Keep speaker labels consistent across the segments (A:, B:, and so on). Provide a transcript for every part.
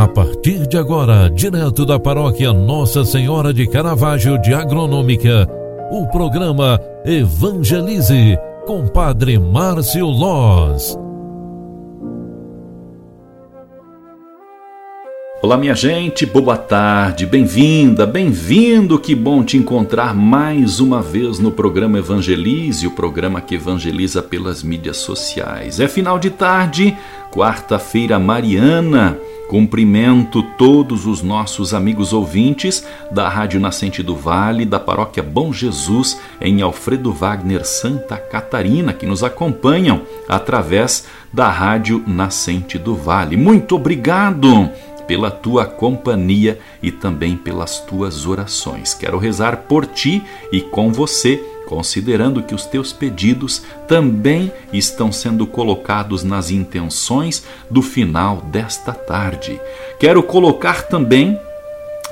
A: A partir de agora, direto da paróquia Nossa Senhora de Caravaggio de Agronômica, o programa Evangelize com Padre Márcio Loz.
B: Olá, minha gente, boa tarde, bem-vinda, bem-vindo, que bom te encontrar mais uma vez no programa Evangelize, o programa que evangeliza pelas mídias sociais. É final de tarde, quarta-feira mariana. Cumprimento todos os nossos amigos ouvintes da Rádio Nascente do Vale, da Paróquia Bom Jesus, em Alfredo Wagner, Santa Catarina, que nos acompanham através da Rádio Nascente do Vale. Muito obrigado pela tua companhia e também pelas tuas orações. Quero rezar por ti e com você considerando que os teus pedidos também estão sendo colocados nas intenções do final desta tarde. Quero colocar também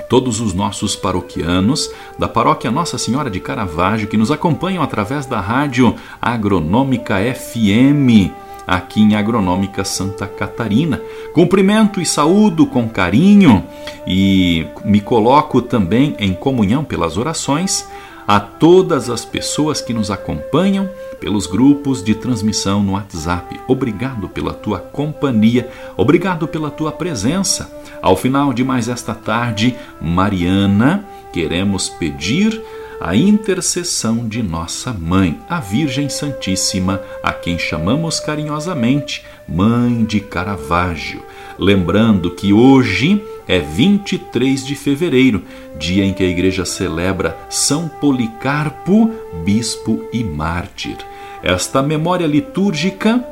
B: todos os nossos paroquianos da paróquia Nossa Senhora de Caravaggio que nos acompanham através da rádio Agronômica FM aqui em Agronômica Santa Catarina. Cumprimento e saúdo com carinho e me coloco também em comunhão pelas orações a todas as pessoas que nos acompanham pelos grupos de transmissão no WhatsApp. Obrigado pela tua companhia, obrigado pela tua presença. Ao final de mais esta tarde, Mariana, queremos pedir a intercessão de nossa mãe, a Virgem Santíssima, a quem chamamos carinhosamente Mãe de Caravaggio. Lembrando que hoje é 23 de fevereiro, dia em que a igreja celebra São Policarpo, bispo e mártir. Esta memória litúrgica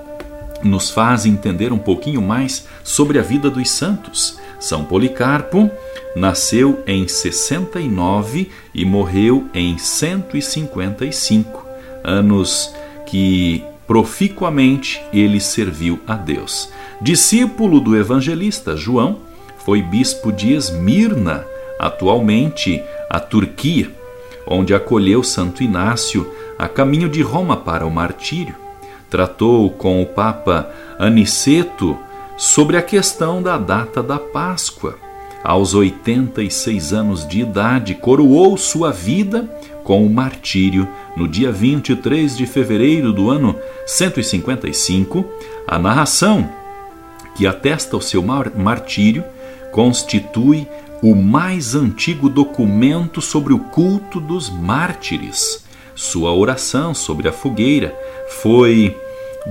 B: nos faz entender um pouquinho mais sobre a vida dos santos. São Policarpo nasceu em 69 e morreu em 155, anos que proficuamente ele serviu a Deus. Discípulo do evangelista João, foi bispo de Esmirna, atualmente a Turquia, onde acolheu Santo Inácio a caminho de Roma para o martírio. Tratou com o Papa Aniceto sobre a questão da data da Páscoa. Aos 86 anos de idade, coroou sua vida com o martírio no dia 23 de fevereiro do ano 155. A narração que atesta o seu martírio constitui o mais antigo documento sobre o culto dos mártires. Sua oração sobre a fogueira foi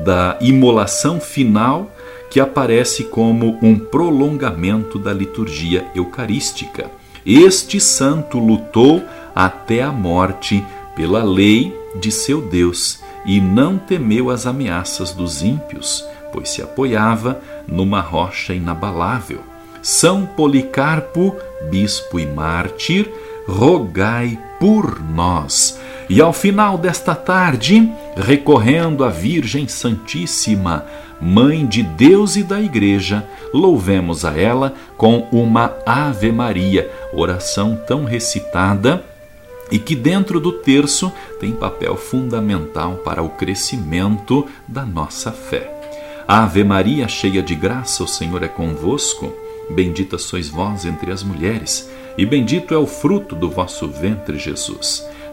B: da imolação final que aparece como um prolongamento da liturgia eucarística. Este santo lutou até a morte pela lei de seu Deus e não temeu as ameaças dos ímpios, pois se apoiava numa rocha inabalável. São Policarpo, bispo e mártir, rogai por nós. E ao final desta tarde, recorrendo à Virgem Santíssima, Mãe de Deus e da Igreja, louvemos a ela com uma Ave Maria, oração tão recitada e que dentro do terço tem papel fundamental para o crescimento da nossa fé. Ave Maria, cheia de graça, o Senhor é convosco. Bendita sois vós entre as mulheres, e bendito é o fruto do vosso ventre, Jesus.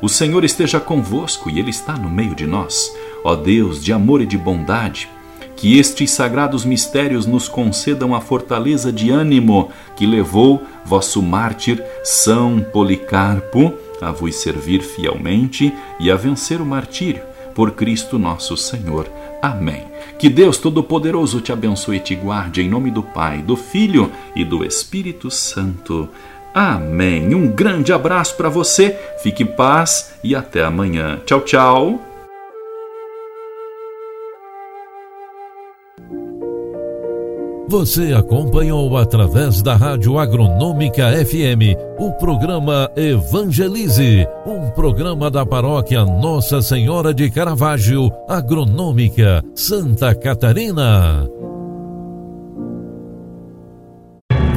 B: O Senhor esteja convosco e Ele está no meio de nós. Ó Deus de amor e de bondade, que estes sagrados mistérios nos concedam a fortaleza de ânimo que levou vosso mártir São Policarpo a vos servir fielmente e a vencer o martírio por Cristo nosso Senhor. Amém. Que Deus Todo-Poderoso te abençoe e te guarde em nome do Pai, do Filho e do Espírito Santo. Amém. Um grande abraço para você, fique em paz e até amanhã. Tchau, tchau.
A: Você acompanhou através da Rádio Agronômica FM o programa Evangelize, um programa da paróquia Nossa Senhora de Caravaggio, Agronômica, Santa Catarina.